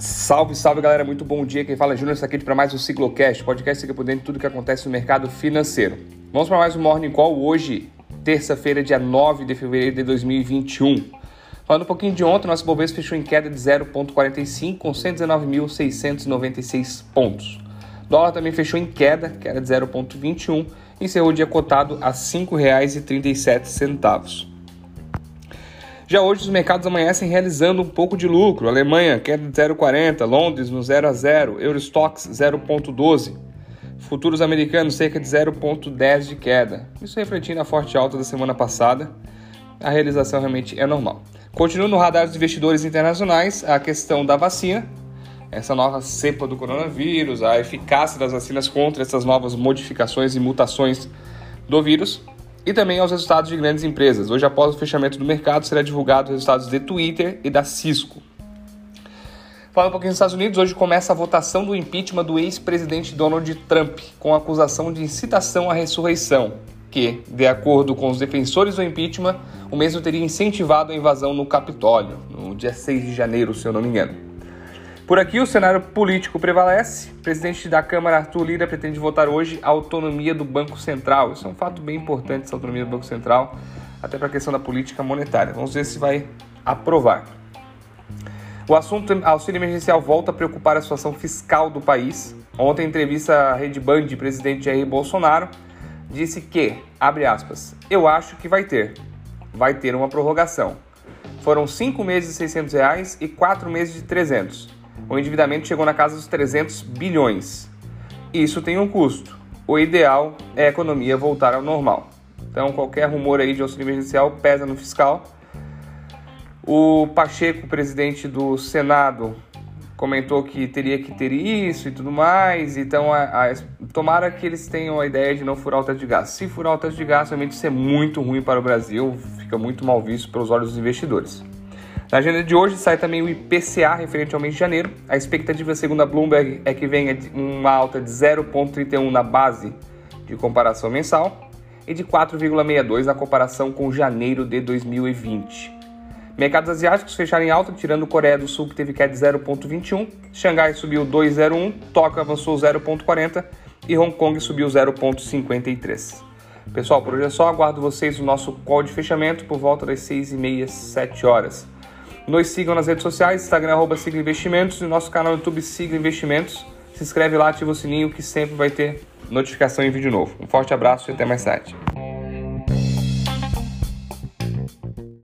Salve, salve galera, muito bom dia. Quem fala é Júnior aqui para mais um Ciclocast, podcast que é por dentro de tudo que acontece no mercado financeiro. Vamos para mais um Morning Call hoje, terça-feira, dia 9 de fevereiro de 2021. Falando um pouquinho de ontem, nosso Bovespa fechou em queda de 0,45 com 119.696 pontos. O dólar também fechou em queda, queda de 0,21 e encerrou o dia cotado a R$ 5,37. Já hoje os mercados amanhecem realizando um pouco de lucro. Alemanha queda de 0,40, Londres no 0 a 0, Eurostox 0,12. Futuros americanos cerca de 0,10 de queda. Isso refletindo a forte alta da semana passada. A realização realmente é normal. Continua no radar dos investidores internacionais a questão da vacina, essa nova cepa do coronavírus, a eficácia das vacinas contra essas novas modificações e mutações do vírus e também aos resultados de grandes empresas. Hoje, após o fechamento do mercado, será divulgado os resultados de Twitter e da Cisco. Falando um pouquinho dos Estados Unidos, hoje começa a votação do impeachment do ex-presidente Donald Trump, com acusação de incitação à ressurreição, que, de acordo com os defensores do impeachment, o mesmo teria incentivado a invasão no Capitólio, no dia 6 de janeiro, se eu não me engano. Por aqui, o cenário político prevalece. O presidente da Câmara, Arthur Lira, pretende votar hoje a autonomia do Banco Central. Isso é um fato bem importante, essa autonomia do Banco Central, até para a questão da política monetária. Vamos ver se vai aprovar. O assunto auxílio emergencial volta a preocupar a situação fiscal do país. Ontem, em entrevista à Rede Band, o presidente Jair Bolsonaro disse que, abre aspas, eu acho que vai ter. Vai ter uma prorrogação. Foram cinco meses de 600 reais e quatro meses de 300 o endividamento chegou na casa dos 300 bilhões. Isso tem um custo. O ideal é a economia voltar ao normal. Então, qualquer rumor aí de auxílio emergencial pesa no fiscal. O Pacheco, presidente do Senado, comentou que teria que ter isso e tudo mais. Então, a, a, tomara que eles tenham a ideia de não furar o teto de gás. Se furar o teto de gás, realmente isso é muito ruim para o Brasil, fica muito mal visto pelos olhos dos investidores. Na agenda de hoje sai também o IPCA referente ao mês de janeiro. A expectativa, segundo a Bloomberg, é que venha uma alta de 0,31 na base de comparação mensal e de 4,62 na comparação com janeiro de 2020. Mercados asiáticos fecharam em alta, tirando Coreia do Sul, que teve queda de 0,21, Xangai subiu 2,01, Tóquio avançou 0,40 e Hong Kong subiu 0,53. Pessoal, por hoje é só. Aguardo vocês no nosso call de fechamento por volta das 6h30, 7 horas. Nos sigam nas redes sociais, Instagram, arroba Sigla Investimentos e nosso canal no YouTube Sigla Investimentos. Se inscreve lá, ativa o sininho que sempre vai ter notificação em vídeo novo. Um forte abraço e até mais tarde.